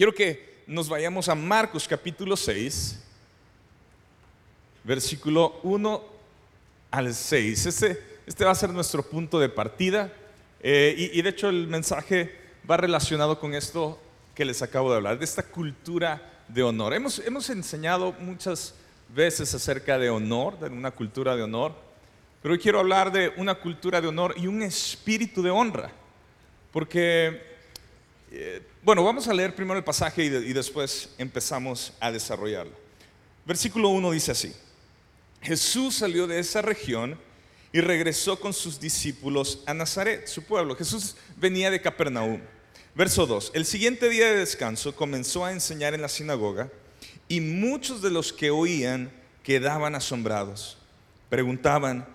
Quiero que nos vayamos a Marcos capítulo 6, versículo 1 al 6. Este, este va a ser nuestro punto de partida eh, y, y de hecho el mensaje va relacionado con esto que les acabo de hablar, de esta cultura de honor. Hemos, hemos enseñado muchas veces acerca de honor, de una cultura de honor, pero hoy quiero hablar de una cultura de honor y un espíritu de honra, porque, eh, bueno, vamos a leer primero el pasaje y, de- y después empezamos a desarrollarlo. Versículo 1 dice así, Jesús salió de esa región y regresó con sus discípulos a Nazaret, su pueblo. Jesús venía de Capernaum. Verso 2. El siguiente día de descanso comenzó a enseñar en la sinagoga y muchos de los que oían quedaban asombrados. Preguntaban,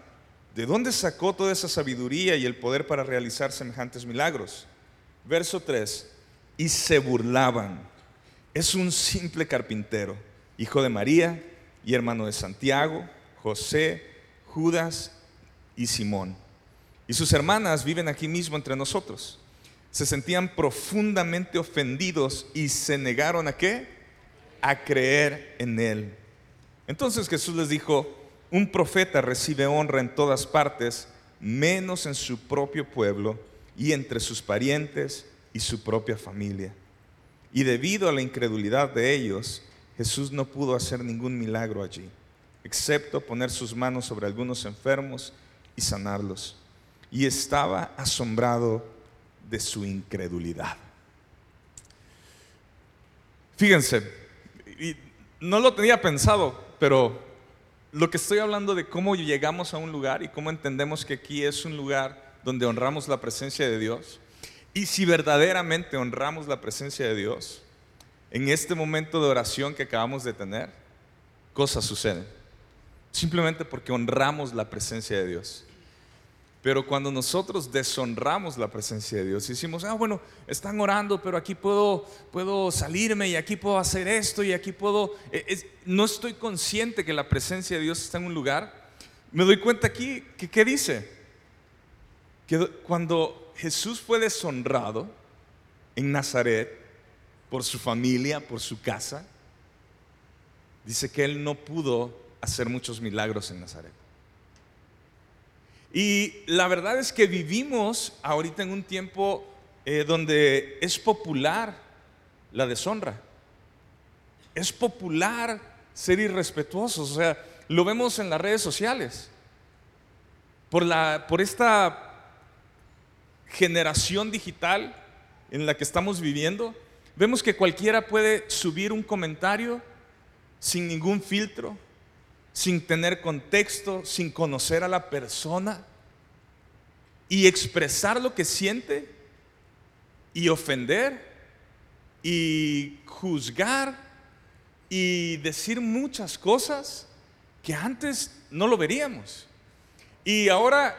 ¿de dónde sacó toda esa sabiduría y el poder para realizar semejantes milagros? Verso 3. Y se burlaban. Es un simple carpintero, hijo de María y hermano de Santiago, José, Judas y Simón. Y sus hermanas viven aquí mismo entre nosotros. Se sentían profundamente ofendidos y se negaron a qué? A creer en él. Entonces Jesús les dijo, un profeta recibe honra en todas partes, menos en su propio pueblo y entre sus parientes y su propia familia. Y debido a la incredulidad de ellos, Jesús no pudo hacer ningún milagro allí, excepto poner sus manos sobre algunos enfermos y sanarlos. Y estaba asombrado de su incredulidad. Fíjense, no lo tenía pensado, pero lo que estoy hablando de cómo llegamos a un lugar y cómo entendemos que aquí es un lugar donde honramos la presencia de Dios. Y si verdaderamente honramos la presencia de Dios, en este momento de oración que acabamos de tener, cosas suceden. Simplemente porque honramos la presencia de Dios. Pero cuando nosotros deshonramos la presencia de Dios, decimos, ah, bueno, están orando, pero aquí puedo, puedo salirme y aquí puedo hacer esto y aquí puedo, eh, es- no estoy consciente que la presencia de Dios está en un lugar, me doy cuenta aquí que, ¿qué dice? Que do- cuando Jesús fue deshonrado en Nazaret por su familia, por su casa, dice que él no pudo hacer muchos milagros en Nazaret. Y la verdad es que vivimos ahorita en un tiempo eh, donde es popular la deshonra. Es popular ser irrespetuosos. O sea, lo vemos en las redes sociales. Por, la, por esta generación digital en la que estamos viviendo, vemos que cualquiera puede subir un comentario sin ningún filtro, sin tener contexto, sin conocer a la persona y expresar lo que siente y ofender y juzgar y decir muchas cosas que antes no lo veríamos. Y ahora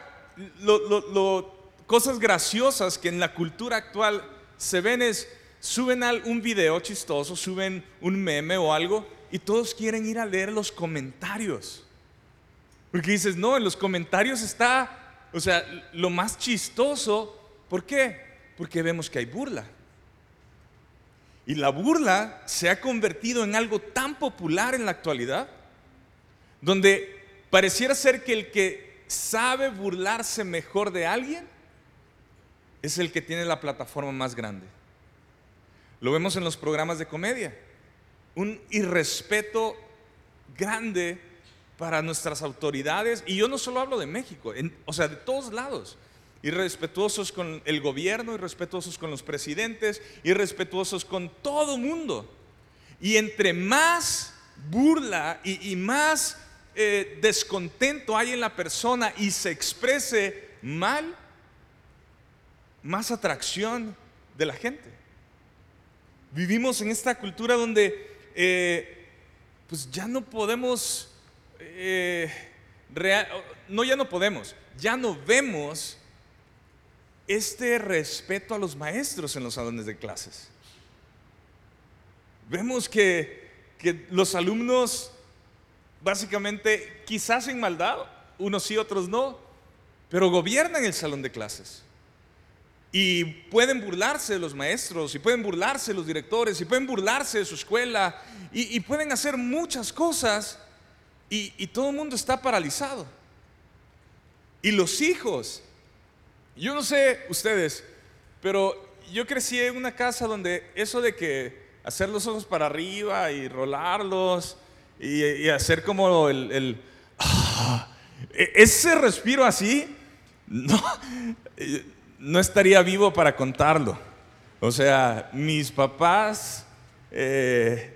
lo- lo- cosas graciosas que en la cultura actual se ven es, suben un video chistoso, suben un meme o algo y todos quieren ir a leer los comentarios. Porque dices, no, en los comentarios está, o sea, lo más chistoso. ¿Por qué? Porque vemos que hay burla. Y la burla se ha convertido en algo tan popular en la actualidad, donde pareciera ser que el que sabe burlarse mejor de alguien es el que tiene la plataforma más grande. Lo vemos en los programas de comedia. Un irrespeto grande para nuestras autoridades. Y yo no solo hablo de México, o sea, de todos lados. Irrespetuosos con el gobierno, irrespetuosos con los presidentes, irrespetuosos con todo mundo. Y entre más burla y, y más eh, descontento hay en la persona y se exprese mal, más atracción de la gente. Vivimos en esta cultura donde eh, pues ya no podemos, eh, no ya no podemos, ya no vemos este respeto a los maestros en los salones de clases. Vemos que, que los alumnos básicamente quizás en maldad, unos sí, otros no, pero gobiernan el salón de clases. Y pueden burlarse de los maestros, y pueden burlarse de los directores, y pueden burlarse de su escuela, y, pueden hacer muchas cosas, y, y todo el mundo está paralizado. Y los hijos, yo no sé ustedes, pero yo crecí en una casa donde eso de que hacer los ojos para arriba y rolarlos y, hacer como el, ah, e, ese respiro así, no, no estaría vivo para contarlo. O sea, mis papás eh,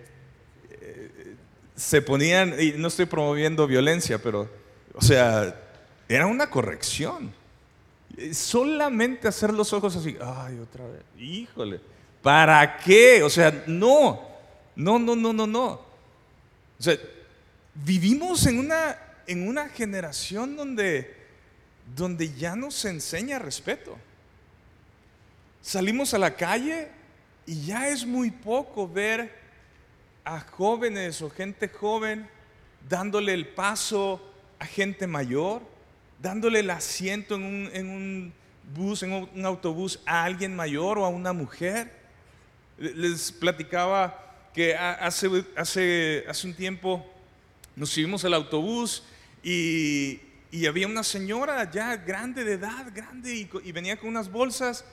se ponían, y no estoy promoviendo violencia, pero, o sea, era una corrección. Solamente hacer los ojos así, ay, otra vez, híjole, ¿para qué? O sea, no, no, no, no, no, no. O sea, vivimos en una, en una generación donde, donde ya no se enseña respeto. Salimos a la calle y ya es muy poco ver a jóvenes o gente joven dándole el paso a gente mayor, dándole el asiento en un, bus, en un autobús a alguien mayor o a una mujer. Les platicaba que hace, hace, hace un tiempo nos subimos al autobús y, había una señora ya grande de edad, grande, y venía con unas bolsas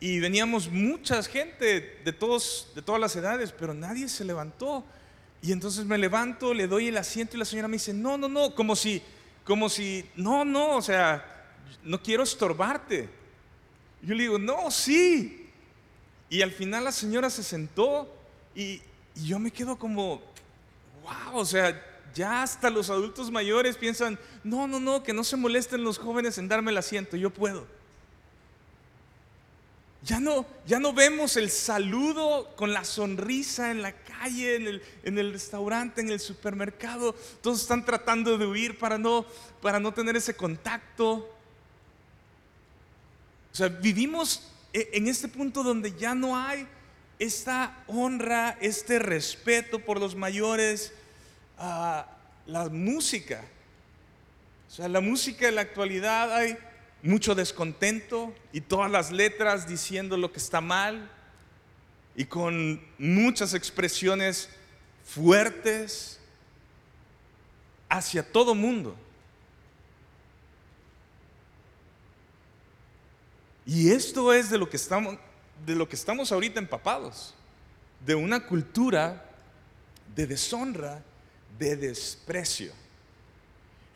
y veníamos mucha gente de, todos, de todas las edades, pero nadie se levantó. Y entonces me levanto, le doy el asiento y la señora me dice, no, no, no, como si, como si, no, no, o sea, no quiero estorbarte. yo le digo, no, sí. Y al final la señora se sentó y, y yo me quedo como, wow, o sea, ya hasta los adultos mayores piensan, no, no, no, que no se molesten los jóvenes en darme el asiento, yo puedo. Ya no, ya no vemos el saludo con la sonrisa en la calle, en el, restaurante, en el supermercado. Todos están tratando de huir para no, para no tener ese contacto. O sea, vivimos e, en este punto donde ya no hay esta honra, este respeto por los mayores, a la música. O sea, la música en la actualidad hay mucho descontento y todas las letras diciendo lo que está mal y con muchas expresiones fuertes hacia todo mundo. Y esto es de lo que estamos de lo que estamos ahorita empapados, de una cultura de deshonra, de desprecio.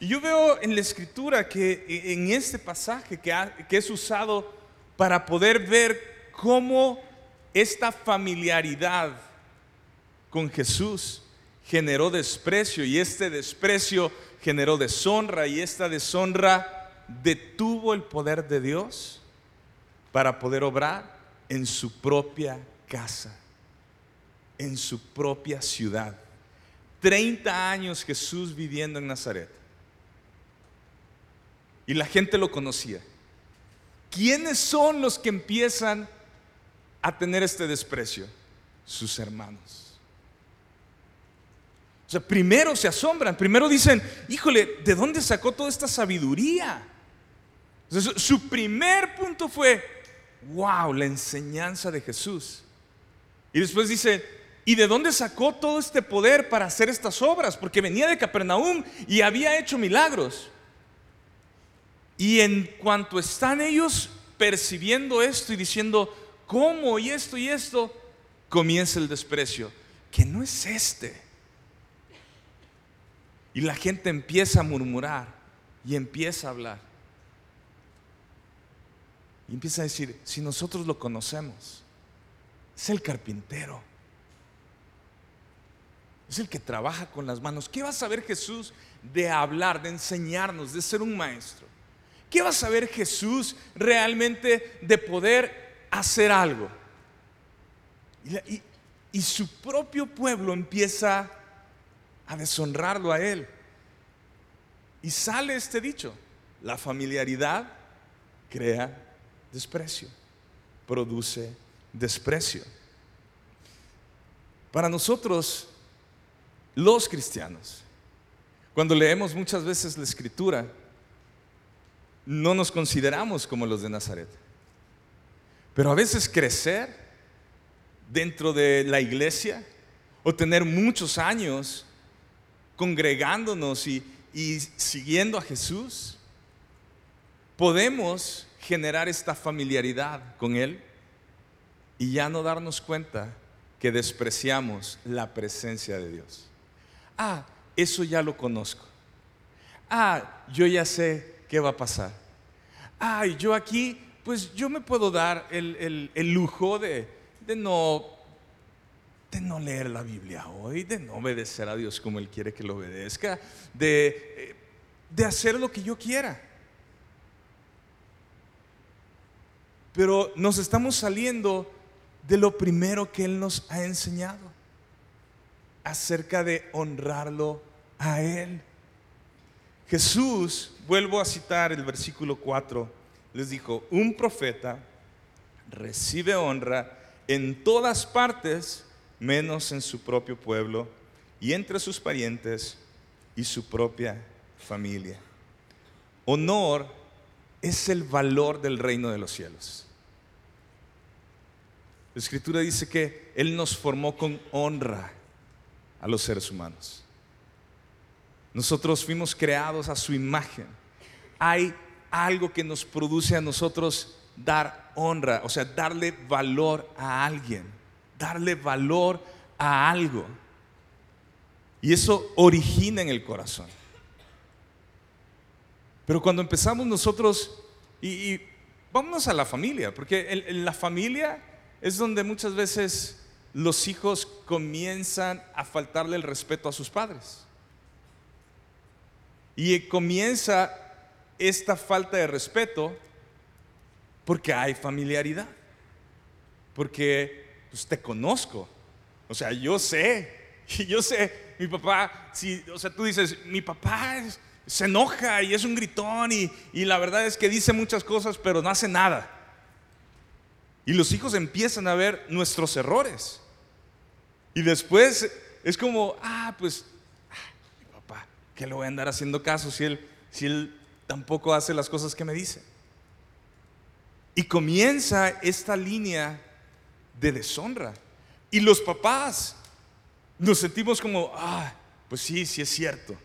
Y yo veo en la escritura que e, en este pasaje que, que es usado para poder ver cómo esta familiaridad con Jesús generó desprecio y este desprecio generó deshonra y esta deshonra detuvo el poder de Dios para poder obrar en su propia casa, en su propia ciudad. 30 años Jesús viviendo en Nazaret. Y la gente lo conocía. ¿Quiénes son los que empiezan a tener este desprecio? Sus hermanos. O sea, primero se asombran, primero dicen, híjole, ¿de dónde sacó toda esta sabiduría? su primer punto fue, wow, la enseñanza de Jesús. Y después dice, ¿y de dónde sacó todo este poder para hacer estas obras? Porque venía de Capernaum y había hecho milagros. Y en cuanto están ellos percibiendo esto y diciendo, ¿cómo? Y esto y esto, comienza el desprecio, que no es este. Y la gente empieza a murmurar y empieza a hablar. Y empieza a decir, si nosotros lo conocemos, es el carpintero. Es el que trabaja con las manos. ¿Qué va a saber Jesús de hablar, de enseñarnos, de ser un maestro? ¿Qué va a saber Jesús realmente de poder hacer algo? Y, su propio pueblo empieza a deshonrarlo a él. Y sale este dicho, la familiaridad crea desprecio, produce desprecio. Para nosotros, los cristianos, cuando leemos muchas veces la escritura, no nos consideramos como los de Nazaret. Pero a veces crecer dentro de la iglesia o tener muchos años congregándonos y, siguiendo a Jesús, podemos generar esta familiaridad con Él y ya no darnos cuenta que despreciamos la presencia de Dios. Ah, eso ya lo conozco. Ah, yo ya sé qué va a pasar. Ah, yo aquí, pues yo me puedo dar el, lujo de, de, no, de no leer la Biblia hoy, de no obedecer a Dios como Él quiere que lo obedezca, de, eh, de hacer lo que yo quiera. Pero nos estamos saliendo de lo primero que Él nos ha enseñado acerca de honrarlo a Él. Jesús, vuelvo a citar el versículo 4, les dijo, un profeta recibe honra en todas partes, menos en su propio pueblo y entre sus parientes y su propia familia. Honor es el valor del reino de los cielos. La escritura dice que Él nos formó con honra a los seres humanos. Nosotros fuimos creados a su imagen. Hay algo que nos produce a nosotros dar honra, o sea, darle valor a alguien, darle valor a algo. Y eso origina en el corazón. Pero cuando empezamos nosotros, y, vámonos a la familia, porque en la familia es donde muchas veces los hijos comienzan a faltarle el respeto a sus padres. Y comienza esta falta de respeto porque hay familiaridad. Porque pues, te conozco. O sea, yo sé. Yo sé, mi papá, si, o sea, tú dices, mi papá se enoja y es un gritón y, y la verdad es que dice muchas cosas, pero no hace nada. Y los hijos empiezan a ver nuestros errores. Y después es como, ah, pues, ¿qué le voy a andar haciendo caso si él, si él tampoco hace las cosas que me dice? Y comienza esta línea de deshonra. Y los papás nos sentimos como, ah, pues sí, sí es cierto.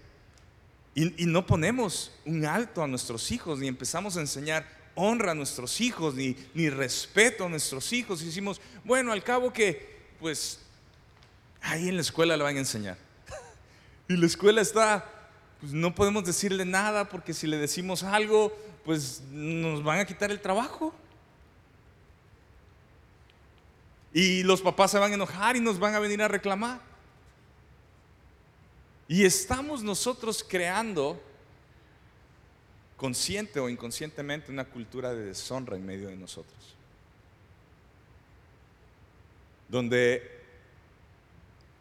Y, y, no ponemos un alto a nuestros hijos, ni empezamos a enseñar honra a nuestros hijos, ni, ni respeto a nuestros hijos. Y decimos, bueno, al cabo que, pues, Ahí en la escuela le van a enseñar. Y la escuela está, pues no podemos decirle nada porque si le decimos algo, pues nos van a quitar el trabajo. Y los papás se van a enojar y nos van a venir a reclamar. Y estamos nosotros creando, consciente o inconscientemente, una cultura de deshonra en medio de nosotros. Donde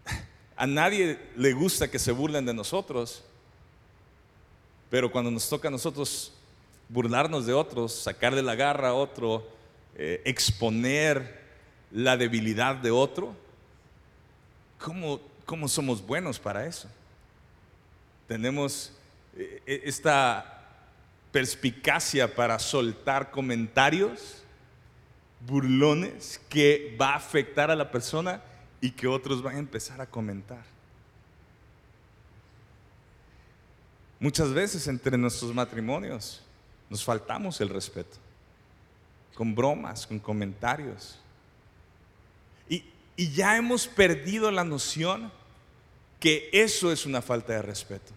a nadie le gusta que se burlen de nosotros, pero cuando nos toca a nosotros burlarnos de otros, sacarle la garra a otro, eh, exponer la debilidad de otro, ¿cómo, ¿cómo somos buenos para eso? Tenemos eh, eh, esta perspicacia para soltar comentarios burlones que va a afectar a la persona y que otros van a empezar a comentar. Muchas veces entre nuestros matrimonios nos faltamos el respeto, con bromas, con comentarios. Y, ya hemos perdido la noción que eso es una falta de respeto.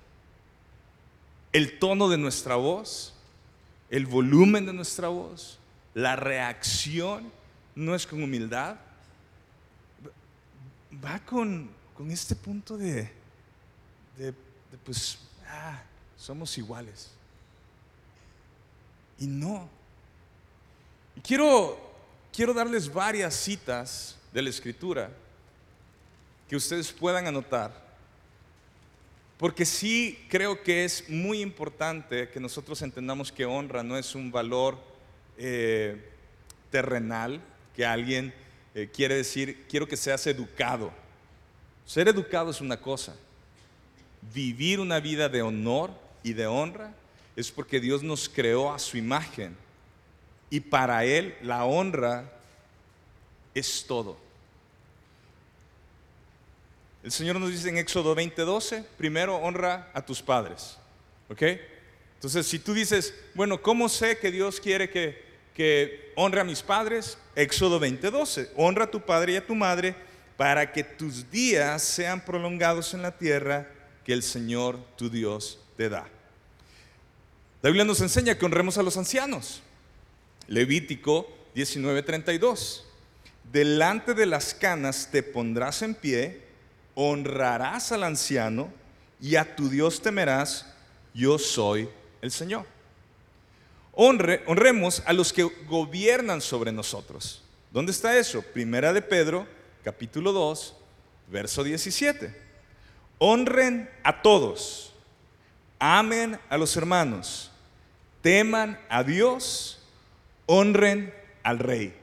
El tono de nuestra voz, el volumen de nuestra voz, la reacción no es con humildad, va con, este punto de, de, pues, ah, somos iguales. Y no. Quiero, quiero darles varias citas de la escritura que ustedes puedan anotar. Porque sí creo que es muy importante que nosotros entendamos que honra no es un valor eh, terrenal, que alguien eh, quiere decir, quiero que seas educado. Ser educado es una cosa. Vivir una vida de honor y de honra es porque Dios nos creó a su imagen. Y para Él la honra es todo. El Señor nos dice en Éxodo 20:12, primero honra a tus padres. ¿Ok? Entonces, si tú dices, bueno, ¿cómo sé que Dios quiere que, que honre a mis padres? Éxodo 20:12, honra a tu padre y a tu madre para que tus días sean prolongados en la tierra que el Señor tu Dios da. La Biblia nos enseña que honremos a los ancianos. Levítico 19:32. Delante de las canas te pondrás en pie, honrarás al anciano y a tu Dios temerás, yo soy el Señor. Honre, honremos a los que gobiernan sobre nosotros. ¿Dónde está eso? Primera de Pedro, capítulo 2, verso 17. Honren a todos, amen a los hermanos, teman a Dios, honren al rey.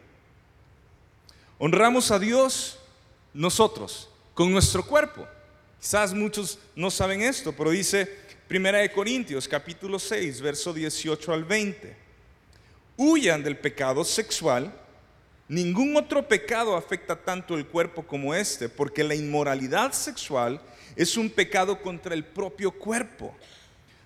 Honramos a Dios nosotros con nuestro cuerpo. Quizás muchos no saben esto, pero dice Primera de Corintios capítulo 6, verso 18 al 20. Huyan del pecado sexual. Ningún otro pecado afecta tanto el cuerpo como este, porque la inmoralidad sexual es un pecado contra el propio cuerpo.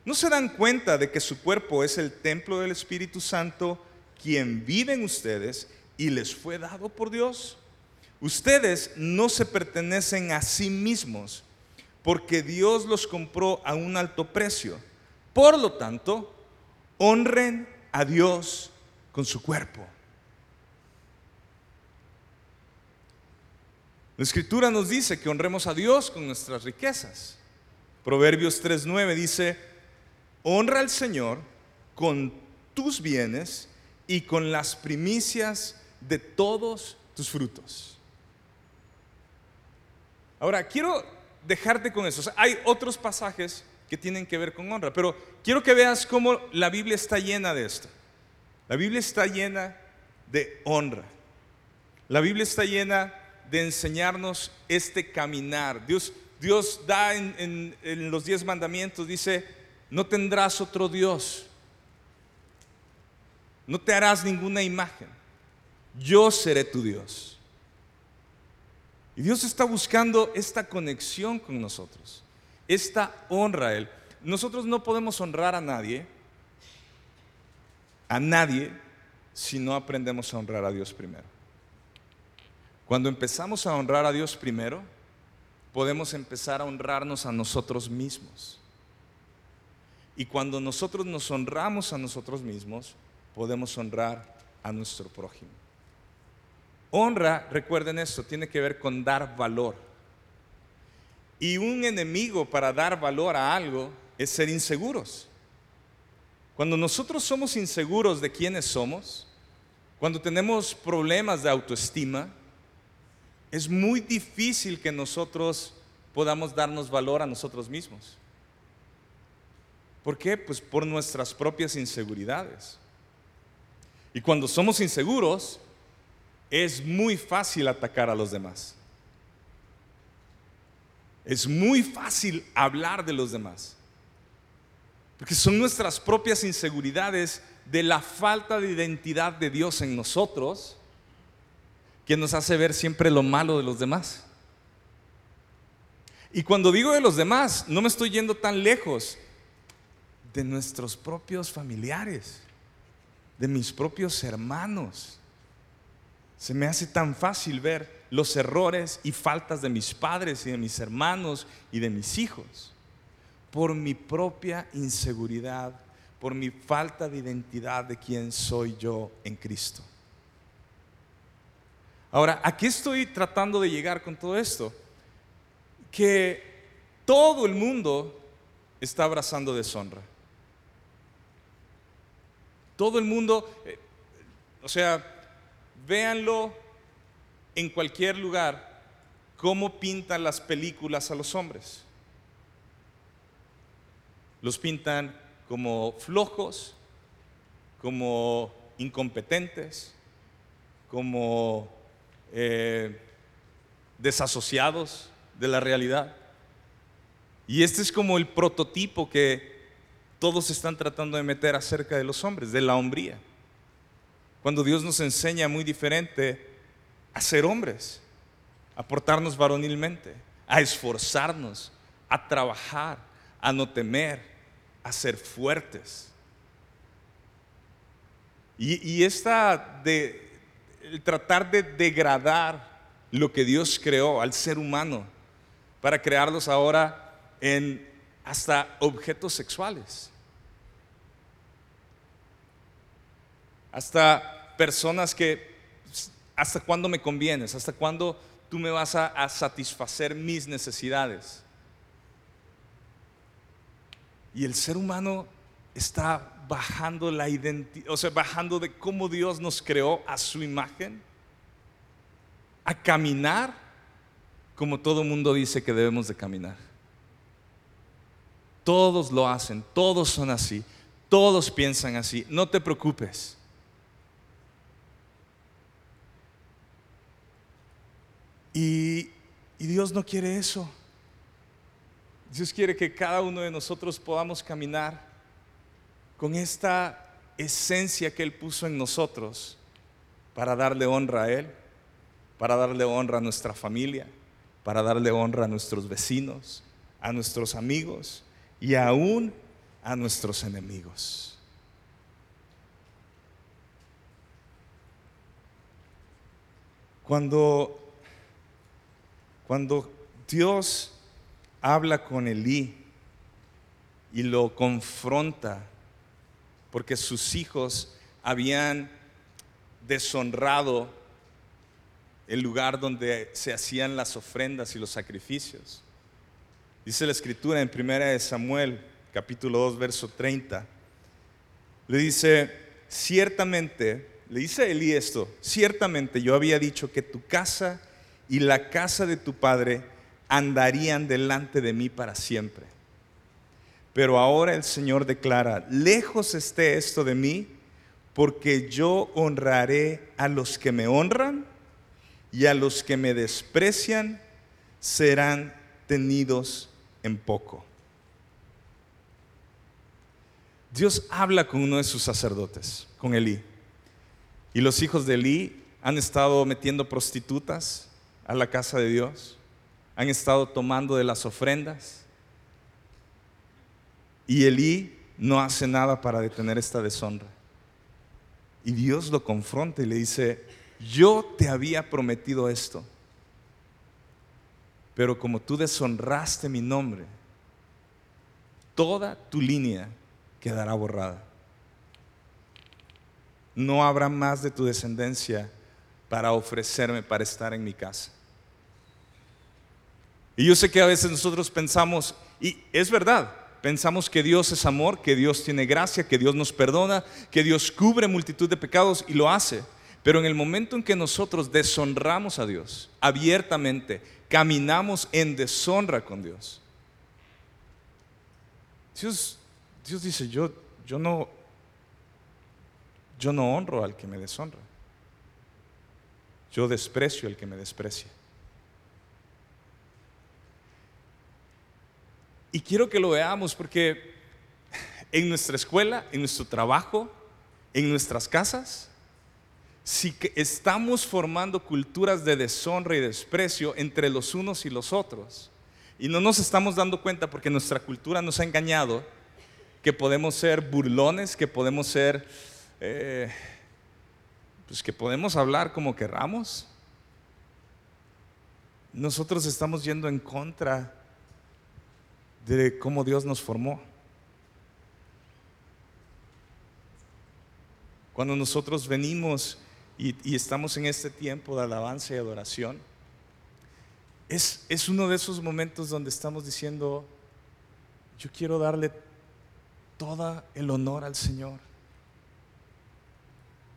¿No se dan cuenta de que su cuerpo es el templo del Espíritu Santo, quien vive en ustedes y les fue dado por Dios? Ustedes no se pertenecen a sí mismos, porque Dios los compró a un alto precio. Por lo tanto, honren a Dios con su cuerpo. La escritura nos dice que honremos a Dios con nuestras riquezas. Proverbios 3.9 dice, honra al Señor con tus bienes y con las primicias de todos tus frutos. Ahora, quiero dejarte con eso. hay otros pasajes que tienen que ver con honra, pero quiero que veas cómo la Biblia está llena de esto. La Biblia está llena de honra. La Biblia está llena de enseñarnos este caminar. Dios, Dios da en, en los diez mandamientos, dice, no tendrás otro Dios. No te harás ninguna imagen. Yo seré tu Dios. Y Dios está buscando esta conexión con nosotros, esta honra a Él. Nosotros no podemos honrar a nadie, a nadie, si no aprendemos a honrar a Dios primero. Cuando empezamos a honrar a Dios primero, podemos empezar a honrarnos a nosotros mismos. Y cuando nosotros nos honramos a nosotros mismos, podemos honrar a nuestro prójimo. Honra, recuerden esto, tiene que ver con dar valor. Y un enemigo para dar valor a algo es ser inseguros. Cuando nosotros somos inseguros de quiénes somos, cuando tenemos problemas de autoestima, es muy difícil que nosotros podamos darnos valor a nosotros mismos. ¿Por qué? Pues por nuestras propias inseguridades. Y cuando somos inseguros, es muy fácil atacar a los demás. Es muy fácil hablar de los demás. Porque son nuestras propias inseguridades de la falta de identidad de Dios en nosotros que nos hace ver siempre lo malo de los demás. Y cuando digo de los demás, no me estoy yendo tan lejos de nuestros propios familiares, de mis propios hermanos. Se me hace tan fácil ver los errores y faltas de mis padres y de mis hermanos y de mis hijos por mi propia inseguridad, por mi falta de identidad de quién soy yo en Cristo. Ahora, ¿a qué estoy tratando de llegar con todo esto? Que todo el mundo está abrazando deshonra. Todo el mundo, eh, o sea, véanlo en cualquier lugar, cómo pintan las películas a los hombres. Los pintan como flojos, como incompetentes, como eh, desasociados de la realidad. Y este es como el prototipo que todos están tratando de meter acerca de los hombres, de la hombría. Cuando Dios nos enseña muy diferente a ser hombres, a portarnos varonilmente, a esforzarnos, a trabajar, a no temer, a ser fuertes. Y, esta de tratar de degradar lo que Dios creó al ser humano para crearlos ahora en hasta objetos sexuales. Hasta personas que, hasta cuándo me convienes, hasta cuándo tú me vas a satisfacer mis necesidades. Y el ser humano está bajando la identidad, o sea, bajando de cómo Dios nos creó a su imagen, a caminar como todo mundo dice que debemos de caminar. Todos lo hacen, todos son así, todos piensan así, no te preocupes. Y, Dios no quiere eso. Dios quiere que cada uno de nosotros podamos caminar con esta esencia que Él puso en nosotros para darle honra a Él, para darle honra a nuestra familia, para darle honra a nuestros vecinos, a nuestros amigos y aún a nuestros enemigos. Cuando, cuando Dios habla con Elí y lo confronta porque sus hijos habían deshonrado el lugar donde se hacían las ofrendas y los sacrificios. Dice la escritura en 1 Samuel, capítulo 2, verso 30. Le dice, ciertamente, le dice Elí esto, ciertamente yo había dicho que tu casa y la casa de tu padre andarían delante de mí para siempre. Pero ahora el Señor declara, lejos esté esto de mí, porque yo honraré a los que me honran y a los que me desprecian serán tenidos en poco. Dios habla con uno de sus sacerdotes, con Elí. Y los hijos de Elí han estado metiendo prostitutas a la casa de Dios han estado tomando de las ofrendas. Y Elí no hace nada para detener esta deshonra. Y Dios lo confronta y le dice, yo te había prometido esto, pero como tú deshonraste mi nombre, toda tu línea quedará borrada. No habrá más de tu descendencia para ofrecerme para estar en mi casa. Y yo sé que a veces nosotros pensamos, y es verdad, pensamos que Dios es amor, que Dios tiene gracia, que Dios nos perdona, que Dios cubre multitud de pecados y lo hace. Pero en el momento en que nosotros deshonramos a Dios abiertamente, caminamos en deshonra con Dios. Dios, Dios dice, yo, yo, no, yo no honro al que me deshonra. Yo desprecio al que me desprecia. Y quiero que lo veamos porque en nuestra escuela, en nuestro trabajo, en nuestras casas, si estamos formando culturas de deshonra y desprecio entre los unos y los otros, y no nos estamos dando cuenta porque nuestra cultura nos ha engañado, que podemos ser burlones, que podemos ser, eh, pues que podemos hablar como querramos, nosotros estamos yendo en contra de cómo Dios nos formó. Cuando nosotros venimos y, estamos en este tiempo de alabanza y adoración, es, es uno de esos momentos donde estamos diciendo, yo quiero darle todo el honor al Señor.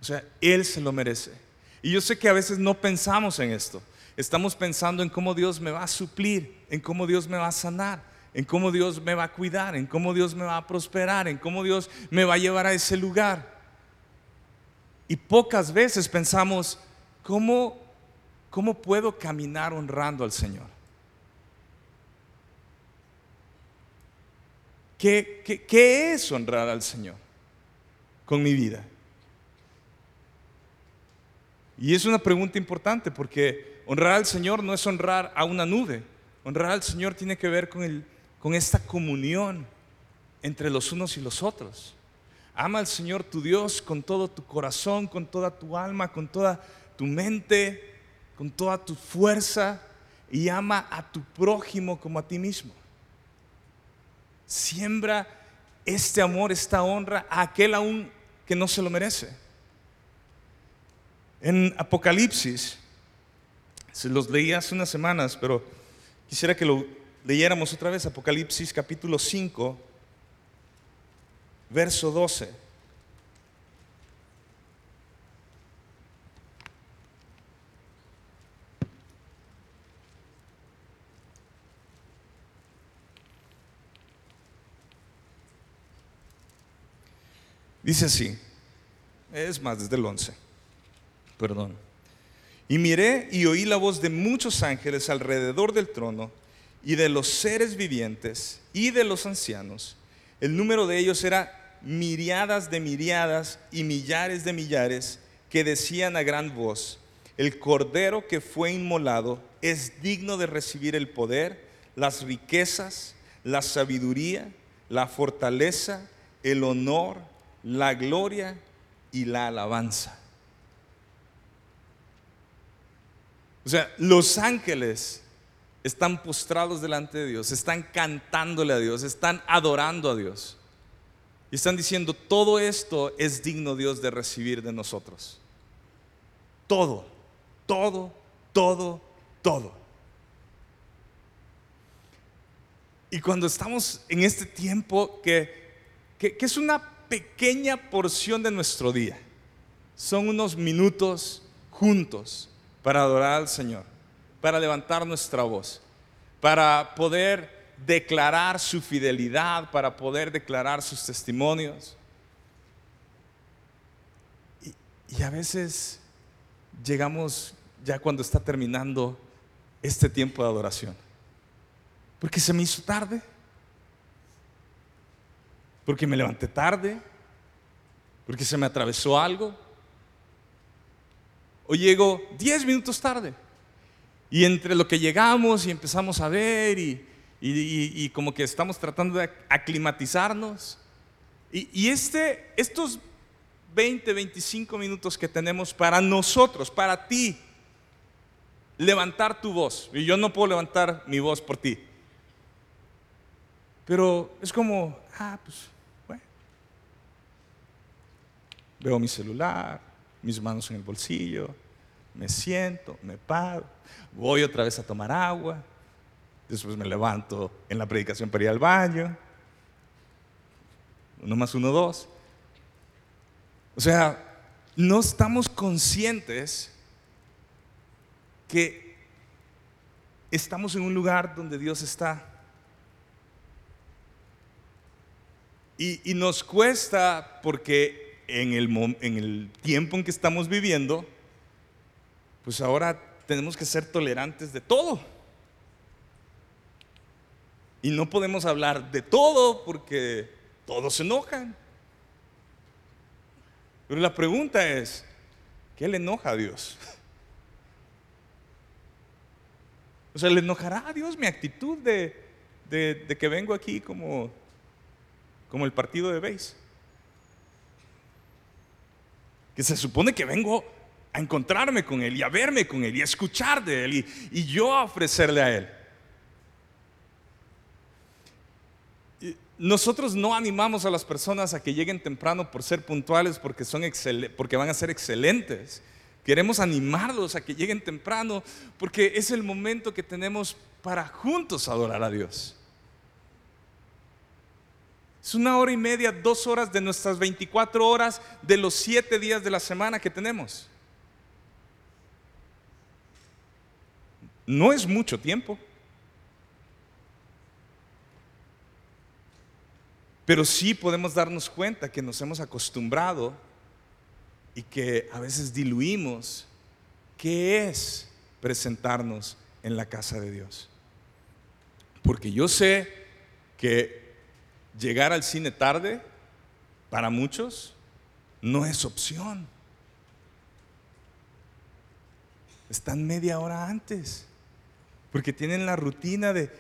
O sea, Él se lo merece. Y yo sé que a veces no pensamos en esto. Estamos pensando en cómo Dios me va a suplir, en cómo Dios me va a sanar en cómo Dios me va a cuidar, en cómo Dios me va a prosperar, en cómo Dios me va a llevar a ese lugar. Y pocas veces pensamos, ¿cómo, cómo puedo caminar honrando al Señor? ¿Qué, qué, qué es honrar al Señor con mi vida? Y es una pregunta importante porque honrar al Señor no es honrar a una nube. Honrar al Señor tiene que ver con, el, con esta comunión entre los unos y los otros. Ama al Señor tu Dios con todo tu corazón, con toda tu alma, con toda tu mente, con toda tu fuerza y ama a tu prójimo como a ti mismo. Siembra este amor, esta honra a aquel aún que no se lo merece. En Apocalipsis, se los leí hace unas semanas, pero quisiera que lo leyéramos otra vez, Apocalipsis capítulo 5, verso 12. Dice así, es más, desde el 11, perdón. Y miré y oí la voz de muchos ángeles alrededor del trono y de los seres vivientes y de los ancianos. El número de ellos era miriadas de miriadas y millares de millares que decían a gran voz, el cordero que fue inmolado es digno de recibir el poder, las riquezas, la sabiduría, la fortaleza, el honor, la gloria y la alabanza. O sea, los ángeles están postrados delante de Dios, están cantándole a Dios, están adorando a Dios. Y están diciendo, todo esto es digno Dios de recibir de nosotros. Todo, todo, todo, todo. Y cuando estamos en este tiempo que, que, que es una pequeña porción de nuestro día. Son unos minutos juntos para adorar al Señor, para levantar nuestra voz, para poder declarar su fidelidad, para poder declarar sus testimonios. Y, a veces llegamos ya cuando está terminando este tiempo de adoración. Porque se me hizo tarde porque me levanté tarde, porque se me atravesó algo, o llego 10 minutos tarde. Y entre lo que llegamos y empezamos a ver y, como que estamos tratando de aclimatizarnos, y, y este, estos 20, 25 minutos que tenemos para nosotros, para ti, levantar tu voz. Y yo no puedo levantar mi voz por ti. Pero es como, ah, pues Veo mi celular, mis manos en el bolsillo, me siento, me paro, voy otra vez a tomar agua, después me levanto en la predicación para ir al baño. Uno más uno, dos. O sea, no estamos conscientes que estamos en un lugar donde Dios está. Y, y nos cuesta porque en el, tiempo en que estamos viviendo, pues ahora tenemos que ser tolerantes de todo. Y no podemos hablar de todo porque todos se enojan. Pero la pregunta es, ¿qué le enoja a Dios? O sea, ¿le enojará a Dios mi actitud de, que vengo aquí como, el partido de base? Que se supone que vengo a encontrarme con Él y a verme con Él y a escuchar de Él y, yo a ofrecerle a Él. Nosotros no animamos a las personas a que lleguen temprano por ser puntuales porque, son porque van a ser excelentes. Queremos animarlos a que lleguen temprano porque es el momento que tenemos para juntos adorar a Dios. Es una hora y media, dos horas de nuestras 24 horas de los siete días de la semana que tenemos. No es mucho tiempo. Pero sí podemos darnos cuenta que nos hemos acostumbrado y que a veces diluimos qué es presentarnos en la casa de Dios. Porque yo sé que llegar al cine tarde, para muchos, no es opción. están media hora antes. Porque tienen la rutina de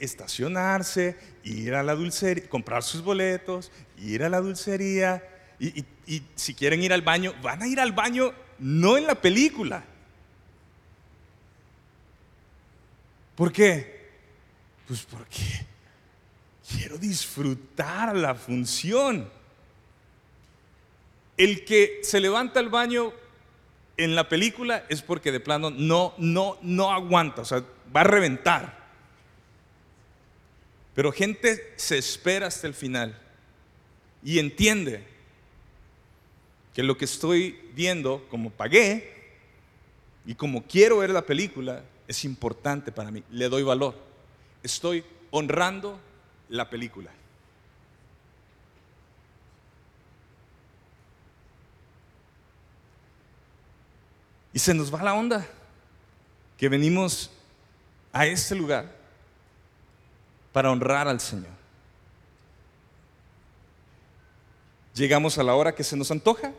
estacionarse, ir a la dulcería, comprar sus boletos, ir a la dulcería. Y, y si quieren ir al baño, van a ir al baño no en la película. ¿Por qué? Pues porque quiero disfrutar la función. El que se levanta al baño en la película es porque de plano no, no, no aguanta, o sea, va a reventar. Pero gente se espera hasta el final y entiende que lo que estoy viendo, como pagué y como quiero ver la película, es importante para mí. Le doy valor. Estoy honrando la película. Y se nos va la onda que venimos a este lugar para honrar al Señor. Llegamos a la hora que se nos antoja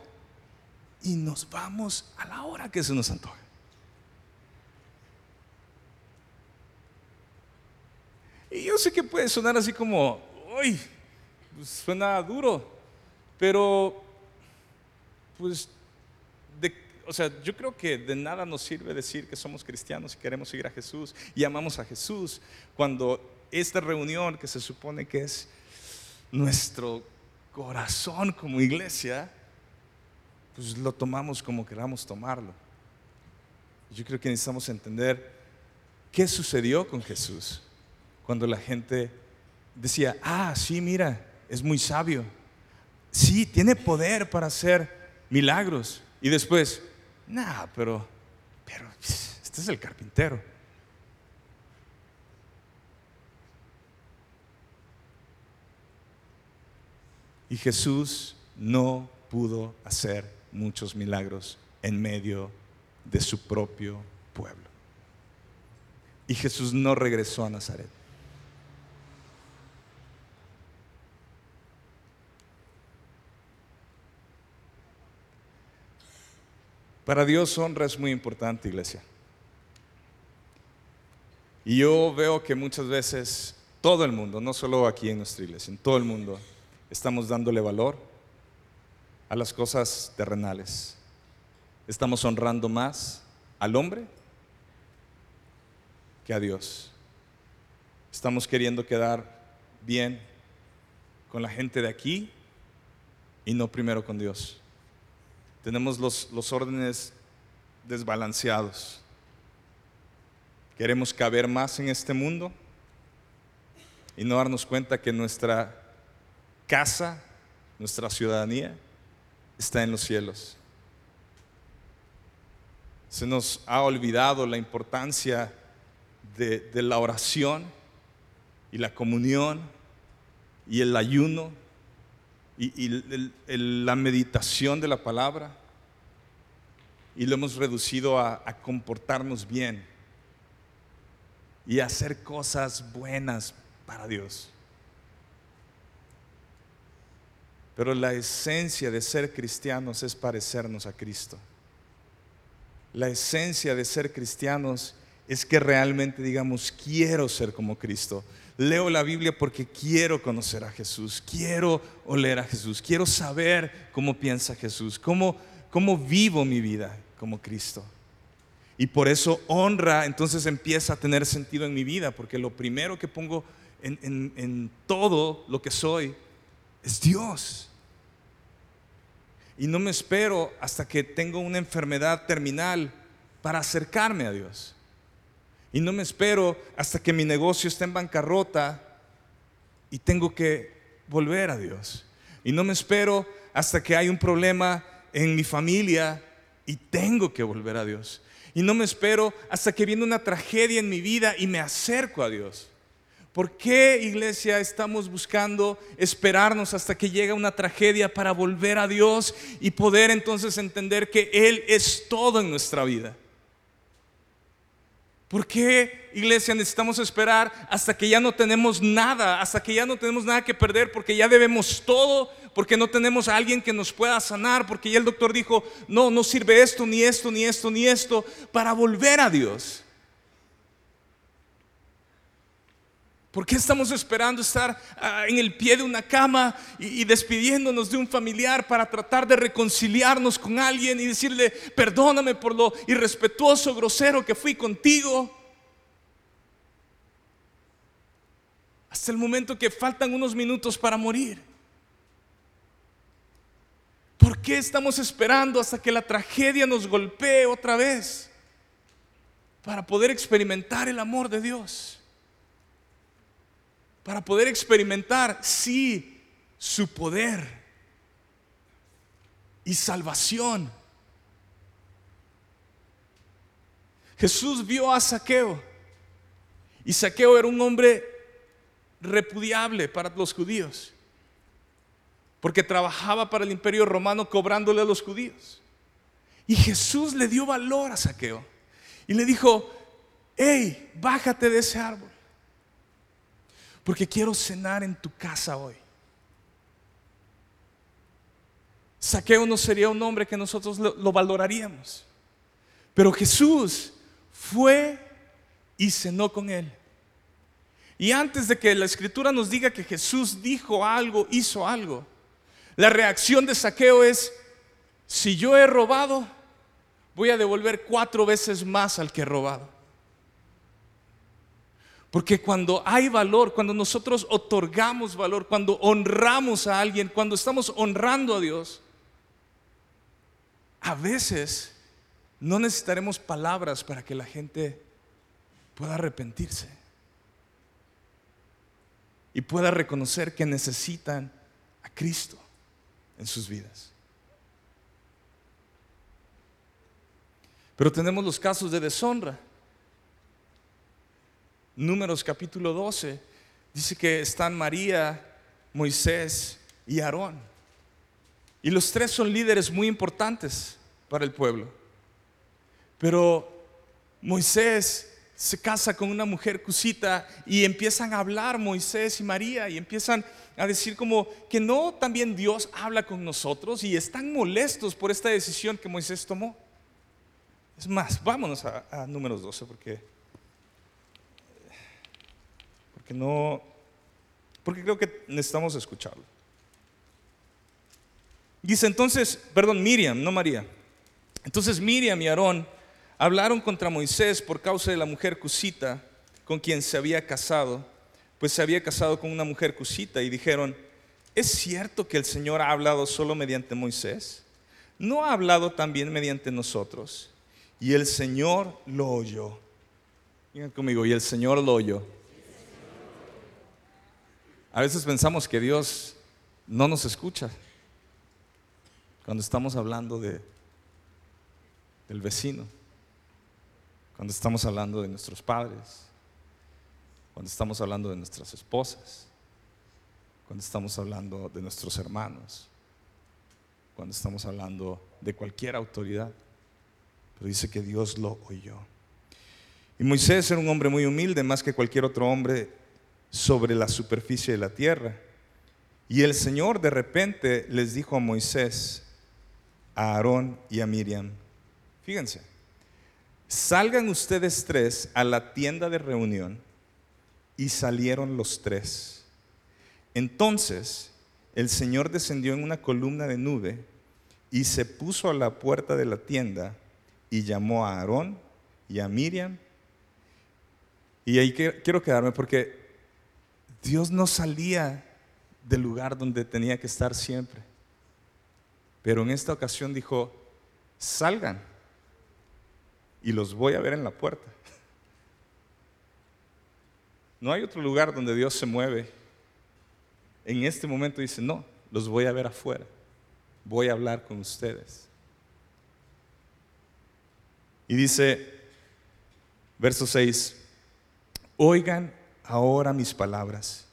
y nos vamos a la hora que se nos antoja. Y yo sé que puede sonar así como, uy, pues suena duro, pero pues o sea, yo creo que de nada nos sirve decir que somos cristianos y queremos seguir a Jesús y amamos a Jesús cuando esta reunión que se supone que es nuestro corazón como iglesia, pues lo tomamos como queramos tomarlo. Yo creo que necesitamos entender qué sucedió con Jesús cuando la gente decía, ah, sí, mira, es muy sabio. Sí, tiene poder para hacer milagros. Y después, nah, pero, pero, este es el carpintero. Y Jesús no pudo hacer muchos milagros en medio de su propio pueblo. Y Jesús no regresó a Nazaret. Para Dios honra es muy importante, iglesia. Y yo veo que muchas veces todo el mundo, no solo aquí en nuestra iglesia, en todo el mundo, estamos dándole valor a las cosas terrenales. Estamos honrando más al hombre que a Dios. Estamos queriendo quedar bien con la gente de aquí y no primero con Dios. Tenemos los, los órdenes desbalanceados. Queremos caber más en este mundo y no darnos cuenta que nuestra casa, nuestra ciudadanía, está en los cielos. Se nos ha olvidado la importancia de, la oración y la comunión y el ayuno y, la meditación de la palabra y lo hemos reducido a, a comportarnos bien y a hacer cosas buenas para Dios. Pero la esencia de ser cristianos es parecernos a Cristo. La esencia de ser cristianos es que realmente digamos, quiero ser como Cristo. Leo la Biblia porque quiero conocer a Jesús, quiero oler a Jesús, quiero saber cómo piensa Jesús, cómo, cómo vivo mi vida como Cristo. Y por eso honra entonces empieza a tener sentido en mi vida, porque lo primero que pongo en, en todo lo que soy es Dios. Y no me espero hasta que tengo una enfermedad terminal para acercarme a Dios. Y no me espero hasta que mi negocio esté en bancarrota y tengo que volver a Dios. Y no me espero hasta que hay un problema en mi familia y tengo que volver a Dios. Y no me espero hasta que viene una tragedia en mi vida y me acerco a Dios. ¿Por qué, iglesia, estamos buscando esperarnos hasta que llegue una tragedia para volver a Dios y poder entonces entender que Él es todo en nuestra vida? ¿Por qué, iglesia, necesitamos esperar hasta que ya no tenemos nada, hasta que ya no tenemos nada que perder, porque ya debemos todo, porque no tenemos a alguien que nos pueda sanar, porque ya el doctor dijo, no, no sirve esto, ni esto, ni esto, ni esto, para volver a Dios? ¿Por qué estamos esperando estar ah, en el pie de una cama y, despidiéndonos de un familiar para tratar de reconciliarnos con alguien y decirle, perdóname por lo irrespetuoso, grosero que fui contigo? Hasta el momento que faltan unos minutos para morir. ¿Por qué estamos esperando hasta que la tragedia nos golpee otra vez para poder experimentar el amor de Dios? Para poder experimentar, sí, su poder y salvación. Jesús vio a Saqueo y Saqueo era un hombre repudiable para los judíos, porque trabajaba para el imperio romano cobrándole a los judíos. Y Jesús le dio valor a Saqueo y le dijo, hey, bájate de ese árbol porque quiero cenar en tu casa hoy. Saqueo no sería un hombre que nosotros lo, valoraríamos, pero Jesús fue y cenó con él. Y antes de que la escritura nos diga que Jesús dijo algo, hizo algo, la reacción de Saqueo es, si yo he robado, voy a devolver cuatro veces más al que he robado. Porque cuando hay valor, cuando nosotros otorgamos valor, cuando honramos a alguien, cuando estamos honrando a Dios, a veces no necesitaremos palabras para que la gente pueda arrepentirse y pueda reconocer que necesitan a Cristo en sus vidas. Pero tenemos los casos de deshonra. Números capítulo 12, dice que están María, Moisés y Aarón. Y los tres son líderes muy importantes para el pueblo. Pero Moisés se casa con una mujer cusita y empiezan a hablar Moisés y María y empiezan a decir como que no también Dios habla con nosotros y están molestos por esta decisión que Moisés tomó. Es más, vámonos a, a números 12 porque que no, porque creo que necesitamos escucharlo. Dice entonces, perdón, Miriam, no María. Entonces Miriam y Aarón hablaron contra Moisés por causa de la mujer cusita con quien se había casado, pues se había casado con una mujer cusita y dijeron, ¿es cierto que el Señor ha hablado solo mediante Moisés? ¿No ha hablado también mediante nosotros? Y el Señor lo oyó. Digan conmigo, y el Señor lo oyó. A veces pensamos que Dios no nos escucha cuando estamos hablando de, del vecino, cuando estamos hablando de nuestros padres, cuando estamos hablando de nuestras esposas, cuando estamos hablando de nuestros hermanos, cuando estamos hablando de cualquier autoridad. Pero dice que Dios lo oyó. Y Moisés era un hombre muy humilde, más que cualquier otro hombre sobre la superficie de la tierra. Y el Señor de repente les dijo a Moisés, a Aarón y a Miriam, fíjense, salgan ustedes tres a la tienda de reunión. Y salieron los tres. Entonces el Señor descendió en una columna de nube y se puso a la puerta de la tienda y llamó a Aarón y a Miriam. Y ahí quiero quedarme porque Dios no salía del lugar donde tenía que estar siempre. Pero en esta ocasión dijo, salgan y los voy a ver en la puerta. No hay otro lugar donde Dios se mueve. En este momento dice, no, los voy a ver afuera. Voy a hablar con ustedes. Y dice, verso 6, oigan ahora mis palabras.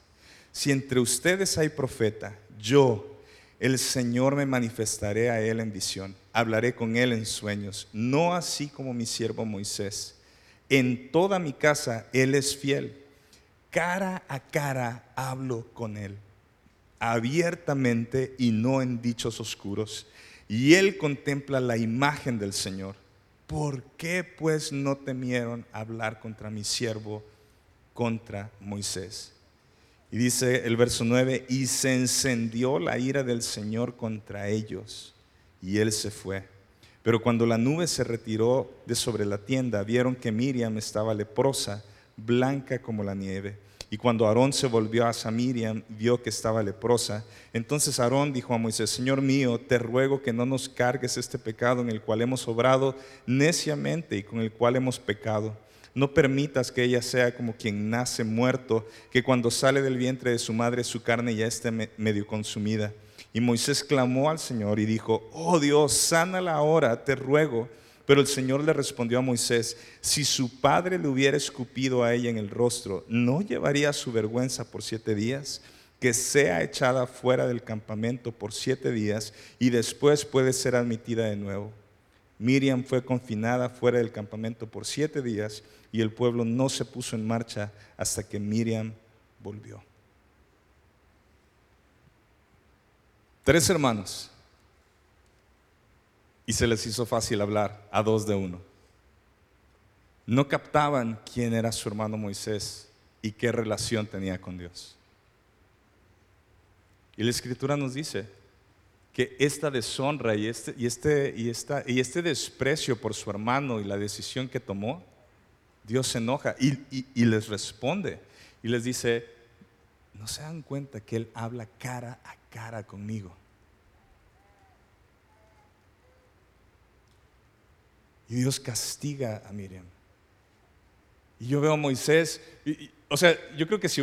Si entre ustedes hay profeta, yo, el Señor, me manifestaré a él en visión, hablaré con él en sueños, no así como mi siervo Moisés. En toda mi casa Él es fiel. Cara a cara hablo con Él, abiertamente y no en dichos oscuros. Y Él contempla la imagen del Señor. ¿Por qué pues no temieron hablar contra mi siervo, contra Moisés? Y dice el verso 9, y se encendió la ira del Señor contra ellos, y él se fue. Pero cuando la nube se retiró de sobre la tienda, vieron que Miriam estaba leprosa, blanca como la nieve. Y cuando Aarón se volvió hacia Miriam, vio que estaba leprosa. Entonces Aarón dijo a Moisés, Señor mío, te ruego que no nos cargues este pecado en el cual hemos obrado neciamente y con el cual hemos pecado no permitas que ella sea como quien nace muerto, que cuando sale del vientre de su madre su carne ya esté medio consumida. Y Moisés clamó al Señor y dijo, oh Dios, sánala ahora, te ruego. Pero el Señor le respondió a Moisés, si su padre le hubiera escupido a ella en el rostro, ¿no llevaría su vergüenza por siete días? Que sea echada fuera del campamento por siete días y después puede ser admitida de nuevo. Miriam fue confinada fuera del campamento por siete días y el pueblo no se puso en marcha hasta que Miriam volvió. Tres hermanos y se les hizo fácil hablar a dos de uno. No captaban quién era su hermano Moisés y qué relación tenía con Dios. Y la escritura nos dice que esta deshonra y este, y este, y esta, y este desprecio por su hermano y la decisión que tomó, Dios se enoja y, les responde y les dice, no se dan cuenta que Él habla cara a cara conmigo. Y Dios castiga a Miriam. Y yo veo a Moisés, o sea, yo creo que si,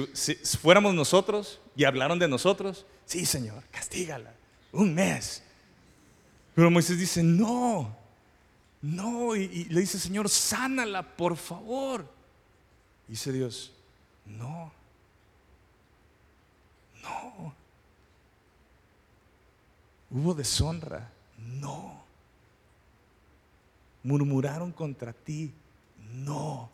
fuéramos nosotros y hablaron de nosotros, sí, Señor, castígala un mes. Pero Moisés dice, no, no, y, le dice, Señor, sánala, por favor. Dice Dios, no, no. Hubo deshonra, no. Murmuraron contra ti, no.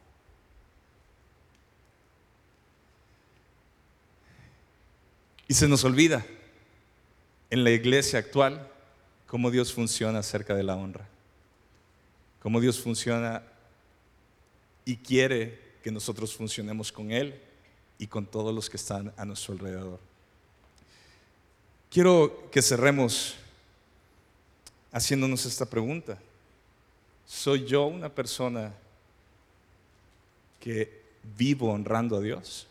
Y se nos olvida en la iglesia actual cómo Dios funciona acerca de la honra. Cómo Dios funciona y quiere que nosotros funcionemos con Él y con todos los que están a nuestro alrededor. Quiero que cerremos haciéndonos esta pregunta. ¿Soy yo una persona que vivo honrando a Dios?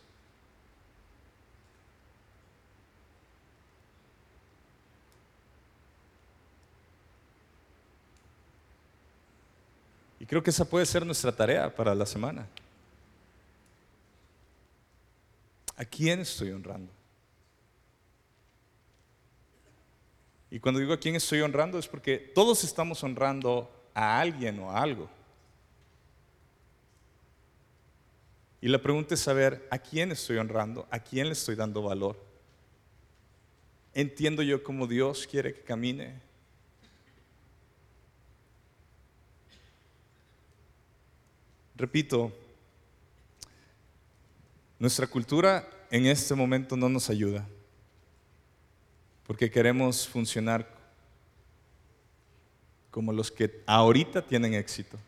Creo que esa puede ser nuestra tarea para la semana. ¿A quién estoy honrando? Y cuando digo a quién estoy honrando es porque todos estamos honrando a alguien o a algo. Y la pregunta es saber a quién estoy honrando, a quién le estoy dando valor. ¿Entiendo yo cómo Dios quiere que camine? Repito, nuestra cultura en este momento no nos ayuda, porque queremos funcionar como los que ahorita tienen éxito.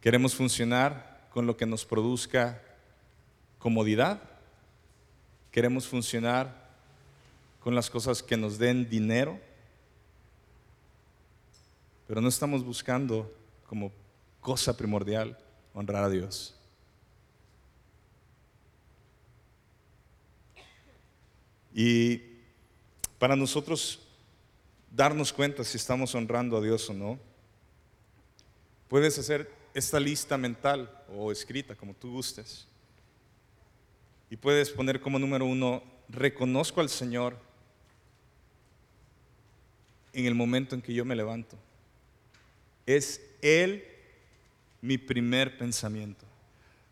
Queremos funcionar con lo que nos produzca comodidad. Queremos funcionar con las cosas que nos den dinero pero no estamos buscando como cosa primordial honrar a Dios. Y para nosotros darnos cuenta si estamos honrando a Dios o no, puedes hacer esta lista mental o escrita, como tú gustes. Y puedes poner como número uno, reconozco al Señor en el momento en que yo me levanto. Es Él mi primer pensamiento.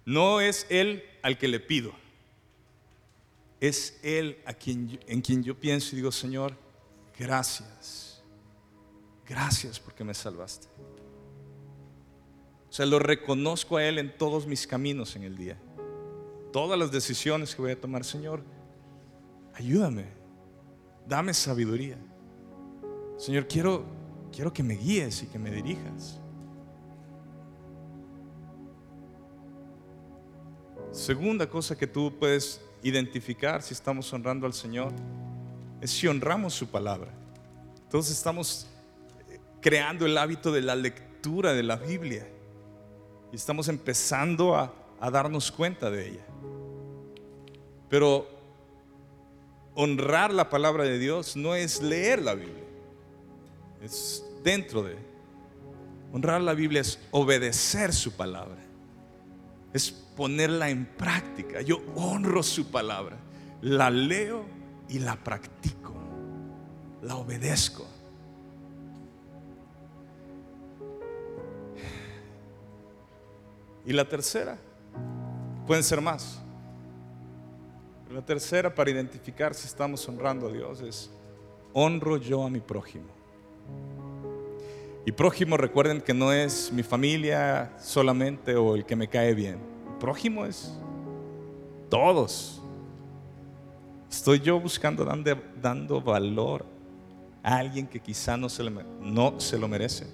No es Él al que le pido. Es Él a quien, en quien yo pienso y digo, Señor, gracias. gracias porque me salvaste. O sea, lo reconozco a Él en todos mis caminos en el día. Todas las decisiones que voy a tomar, Señor, ayúdame, dame sabiduría. Señor, quiero, quiero que me guíes y que me dirijas. Segunda cosa que tú puedes identificar si estamos honrando al Señor es si honramos su palabra. Entonces estamos eh, creando el hábito de la lectura de la Biblia y estamos empezando a, a darnos cuenta de ella. Pero honrar la palabra de Dios no es leer la Biblia, es dentro de. Honrar la Biblia es obedecer su palabra, es ponerla en práctica. Yo honro su palabra, la leo y la practico, la obedezco. Y la tercera, pueden ser más. La tercera para identificar si estamos honrando a Dios es, honro yo a mi prójimo. Y prójimo recuerden que no es mi familia solamente o el que me cae bien. Prójimo es todos. Estoy yo buscando dando, dando valor a alguien que quizá no se, no se lo merece.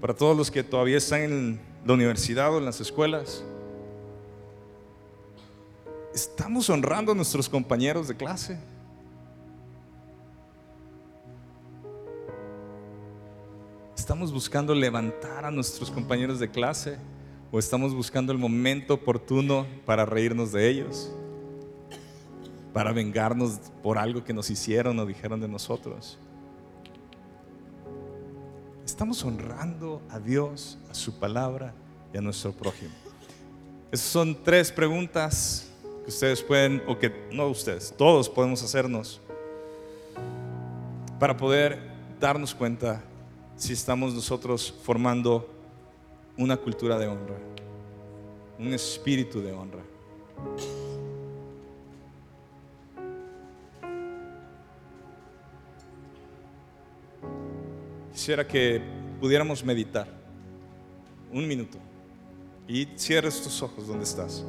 Para todos los que todavía están en la universidad o en las escuelas, estamos honrando a nuestros compañeros de clase. Estamos buscando levantar a nuestros compañeros de clase o estamos buscando el momento oportuno para reírnos de ellos, para vengarnos por algo que nos hicieron o dijeron de nosotros. Estamos honrando a Dios, a su palabra y a nuestro prójimo. Esas son tres preguntas que ustedes pueden, o que no ustedes, todos podemos hacernos para poder darnos cuenta si estamos nosotros formando una cultura de honra, un espíritu de honra. Quisiera que pudiéramos meditar un minuto y cierres tus ojos donde estás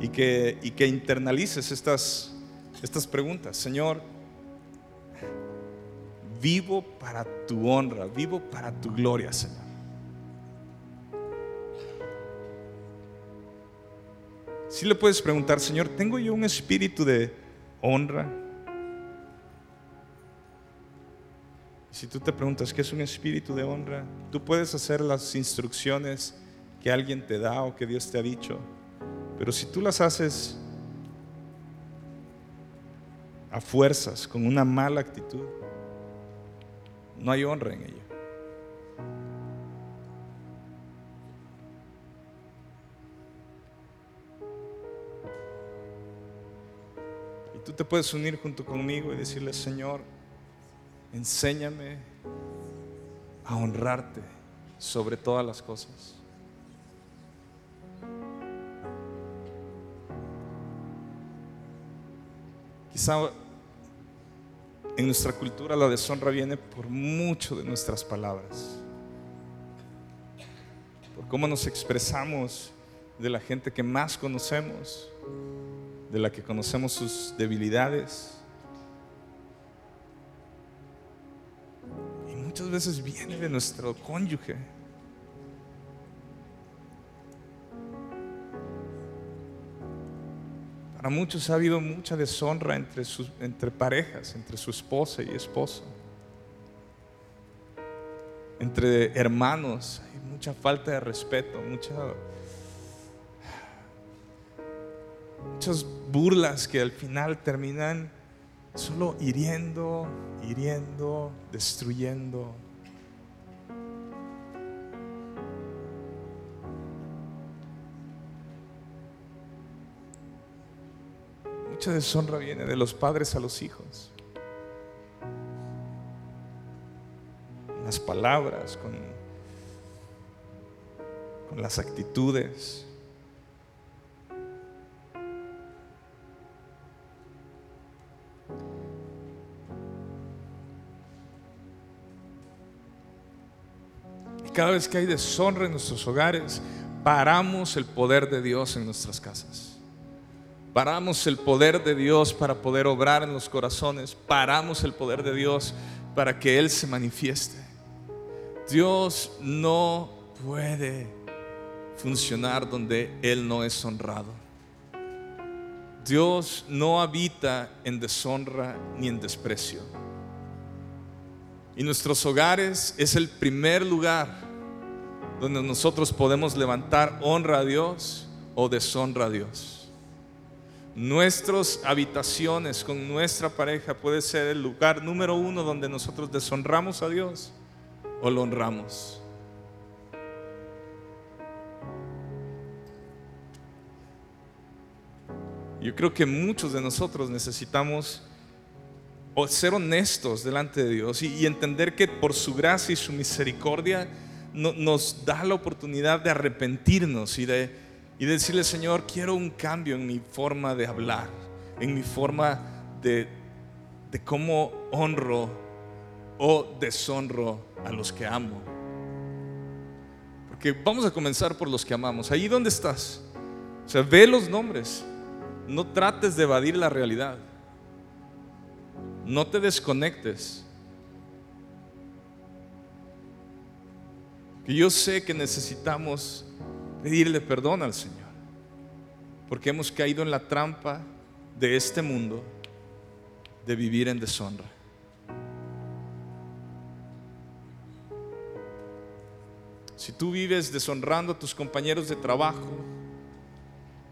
y que, y que internalices estas, estas preguntas. Señor, vivo para tu honra, vivo para tu gloria, Señor. Si le puedes preguntar, Señor, ¿tengo yo un espíritu de honra? Si tú te preguntas qué es un espíritu de honra, tú puedes hacer las instrucciones que alguien te da o que Dios te ha dicho. Pero si tú las haces a fuerzas, con una mala actitud, no hay honra en ello. Y tú te puedes unir junto conmigo y decirle, Señor, enséñame a honrarte sobre todas las cosas. Quizá en nuestra cultura la deshonra viene por mucho de nuestras palabras, por cómo nos expresamos de la gente que más conocemos, de la que conocemos sus debilidades. Y muchas veces viene de nuestro cónyuge. Para muchos ha habido mucha deshonra entre, sus, entre parejas, entre su esposa y esposo. Entre hermanos hay mucha falta de respeto, mucha, muchas burlas que al final terminan solo hiriendo, hiriendo, destruyendo. deshonra viene de los padres a los hijos. Las palabras, con, con las actitudes. Y cada vez que hay deshonra en nuestros hogares, paramos el poder de Dios en nuestras casas. Paramos el poder de Dios para poder obrar en los corazones. Paramos el poder de Dios para que Él se manifieste. Dios no puede funcionar donde Él no es honrado. Dios no habita en deshonra ni en desprecio. Y nuestros hogares es el primer lugar donde nosotros podemos levantar honra a Dios o deshonra a Dios. Nuestras habitaciones con nuestra pareja puede ser el lugar número uno donde nosotros deshonramos a Dios o lo honramos. Yo creo que muchos de nosotros necesitamos ser honestos delante de Dios y, entender que por su gracia y su misericordia nos da la oportunidad de arrepentirnos y de, y decirle, Señor, quiero un cambio en mi forma de hablar, en mi forma de, de cómo honro o deshonro a los que amo. Porque vamos a comenzar por los que amamos. Allí donde estás. O sea, ve los nombres. No trates de evadir la realidad. No te desconectes. Que yo sé que necesitamos pedirle perdón al Señor. Porque hemos caído en la trampa de este mundo de vivir en deshonra. Si tú vives deshonrando a tus compañeros de trabajo,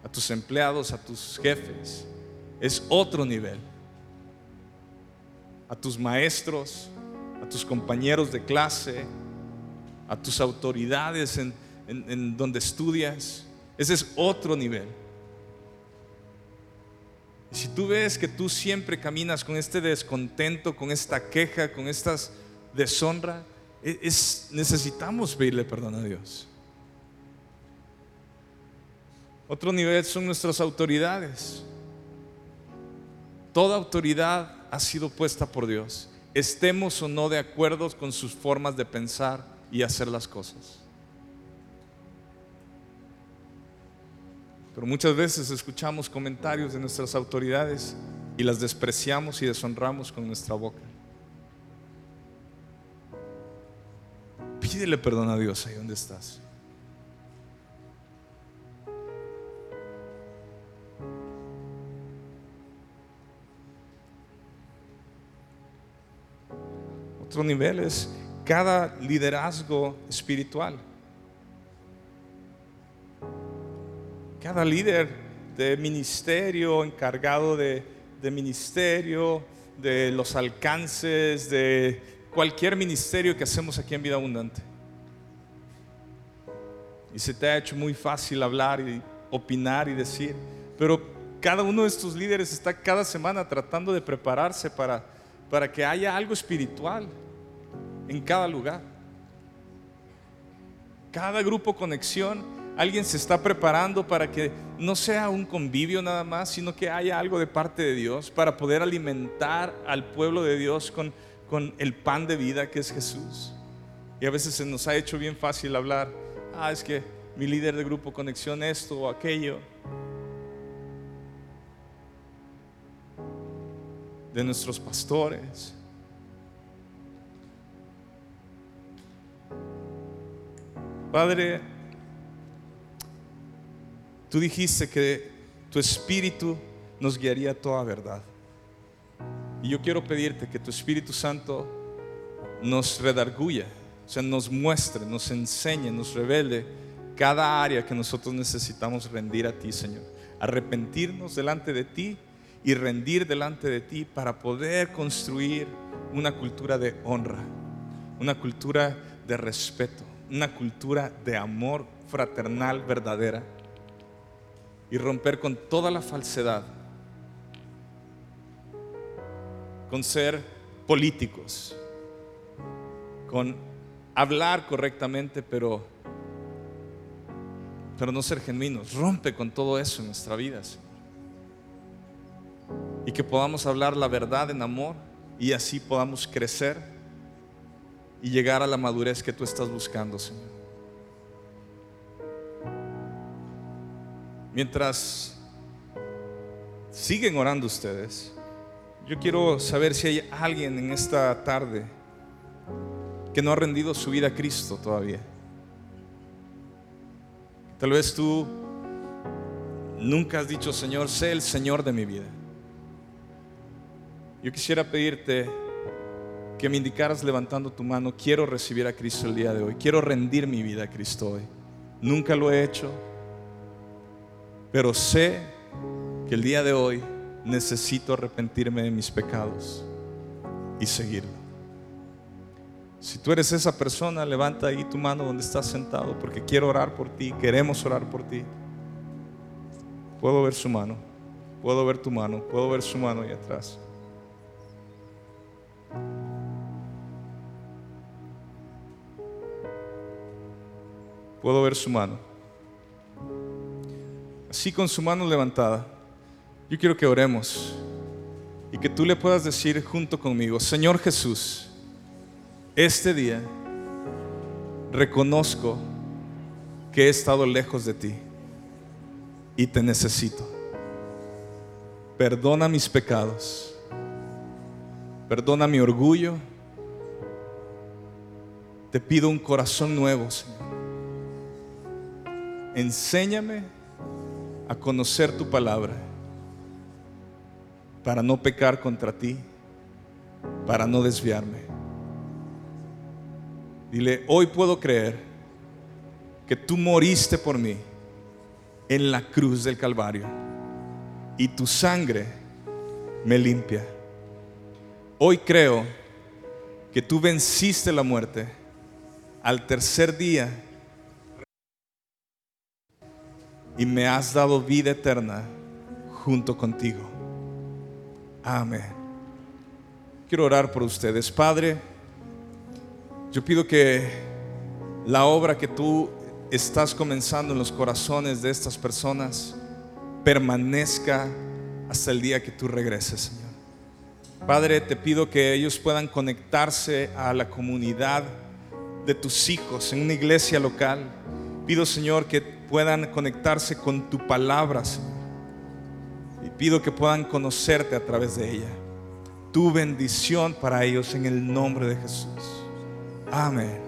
a tus empleados, a tus jefes, es otro nivel. A tus maestros, a tus compañeros de clase, a tus autoridades en, en, donde estudias. Ese es otro nivel. Y si tú ves que tú siempre caminas con este descontento, con esta queja, con esta deshonra, e, es, necesitamos pedirle perdón a Dios. Otro nivel son nuestras autoridades. Toda autoridad ha sido puesta por Dios, estemos o no de acuerdo con sus formas de pensar y hacer las cosas. Pero muchas veces escuchamos comentarios de nuestras autoridades y las despreciamos y deshonramos con nuestra boca. Pídele perdón a Dios ahí donde estás. Otro nivel es cada liderazgo espiritual. Cada líder de ministerio, encargado de, ministerio, de los alcances, de cualquier ministerio que hacemos aquí en Vida Abundante. Y se te ha hecho muy fácil hablar y opinar y decir, pero cada uno de estos líderes está cada semana tratando de prepararse para, para que haya algo espiritual en cada lugar. Cada grupo conexión Alguien se está preparando para que no sea un convivio nada más, sino que haya algo de parte de Dios para poder alimentar al pueblo de Dios con, con el pan de vida que es Jesús. Y a veces se nos ha hecho bien fácil hablar, ah, es que mi líder de grupo conexión esto o aquello. De nuestros pastores. Padre, Tú dijiste que tu espíritu nos guiaría a toda verdad. Y yo quiero pedirte que tu Espíritu Santo nos redarguya, o sea, nos muestre, nos enseñe, nos revele cada área que nosotros necesitamos rendir a ti, Señor. Arrepentirnos delante de ti y rendir delante de ti para poder construir una cultura de honra, una cultura de respeto, una cultura de amor fraternal verdadera y romper con toda la falsedad, con ser políticos, con hablar correctamente, pero, pero no ser genuinos. Rompe con todo eso en nuestra vida, Y que podamos hablar la verdad en amor y así podamos crecer y llegar a la madurez que tú estás buscando, Señor. Mientras siguen orando ustedes, yo quiero saber si hay alguien en esta tarde que no ha rendido su vida a Cristo todavía. Tal vez tú nunca has dicho, Señor, sé el Señor de mi vida. Yo quisiera pedirte que me indicaras levantando tu mano, quiero recibir a Cristo el día de hoy, quiero rendir mi vida a Cristo hoy. Nunca lo he hecho, pero sé que el día de hoy necesito arrepentirme de mis pecados y seguirlo. Si tú eres esa persona, levanta ahí tu mano donde estás sentado, porque quiero orar por ti, queremos orar por ti. Puedo ver su mano, puedo ver tu mano, puedo ver su mano ahí atrás. Puedo ver su mano. Así con su mano levantada. Yo quiero que oremos y que tú le puedas decir junto conmigo, Señor Jesús, este día reconozco que he estado lejos de ti y te necesito. Perdona mis pecados. Perdona mi orgullo. Te pido un corazón nuevo, Señor. Enséñame a conocer tu palabra para no pecar contra ti, para no desviarme. Dile, hoy puedo creer que tú moriste por mí en la cruz del Calvario y tu sangre me limpia. Hoy creo que tú venciste la muerte al tercer día y me has dado vida eterna junto contigo. Amén. Quiero orar por ustedes. Padre, yo pido que la obra que tú estás comenzando en los corazones de estas personas permanezca hasta el día que tú regreses, Señor. Padre, te pido que ellos puedan conectarse a la comunidad de tus hijos en una iglesia local. Pido, Señor, que puedan conectarse con tu palabra, Señor. Y pido que puedan conocerte a través de ella. Tu bendición para ellos en el nombre de Jesús. Amén.